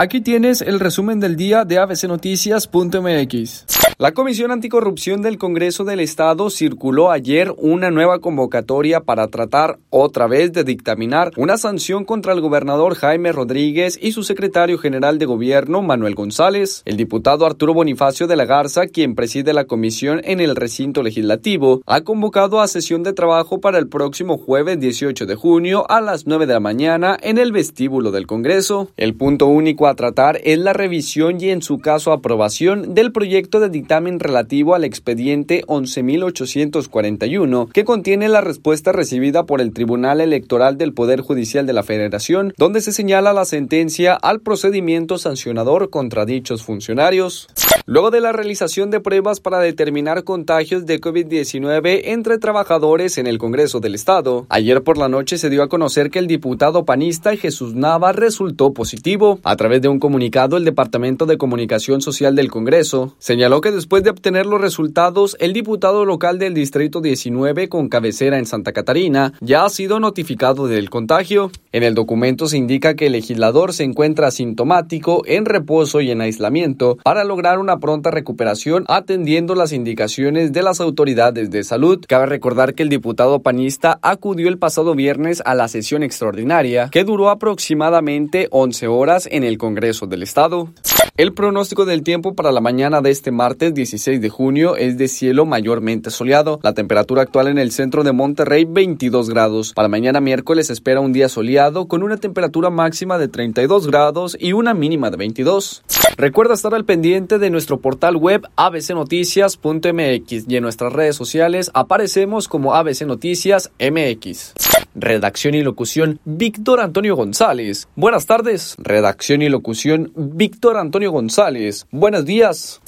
Aquí tienes el resumen del día de abcnoticias.mx. La Comisión Anticorrupción del Congreso del Estado circuló ayer una nueva convocatoria para tratar otra vez de dictaminar una sanción contra el gobernador Jaime Rodríguez y su secretario general de gobierno Manuel González. El diputado Arturo Bonifacio de la Garza, quien preside la comisión en el recinto legislativo, ha convocado a sesión de trabajo para el próximo jueves 18 de junio a las 9 de la mañana en el vestíbulo del Congreso. El punto único a tratar es la revisión y en su caso aprobación del proyecto de dictamen relativo al expediente 11.841 que contiene la respuesta recibida por el Tribunal Electoral del Poder Judicial de la Federación, donde se señala la sentencia al procedimiento sancionador contra dichos funcionarios. Luego de la realización de pruebas para determinar contagios de COVID-19 entre trabajadores en el Congreso del Estado, ayer por la noche se dio a conocer que el diputado panista Jesús Nava resultó positivo. A través de un comunicado, el Departamento de Comunicación Social del Congreso señaló que después de obtener los resultados, el diputado local del Distrito 19 con cabecera en Santa Catarina ya ha sido notificado del contagio. En el documento se indica que el legislador se encuentra asintomático, en reposo y en aislamiento para lograr una pronta recuperación atendiendo las indicaciones de las autoridades de salud. Cabe recordar que el diputado panista acudió el pasado viernes a la sesión extraordinaria que duró aproximadamente 11 horas en el Congreso del Estado. El pronóstico del tiempo para la mañana de este martes 16 de junio es de cielo mayormente soleado. La temperatura actual en el centro de Monterrey 22 grados. Para mañana miércoles espera un día soleado con una temperatura máxima de 32 grados y una mínima de 22. Recuerda estar al pendiente de nuestro portal web abcnoticias.mx y en nuestras redes sociales aparecemos como ABC Noticias MX. Redacción y locución Víctor Antonio González. Buenas tardes. Redacción y locución Víctor Antonio González. Buenos días.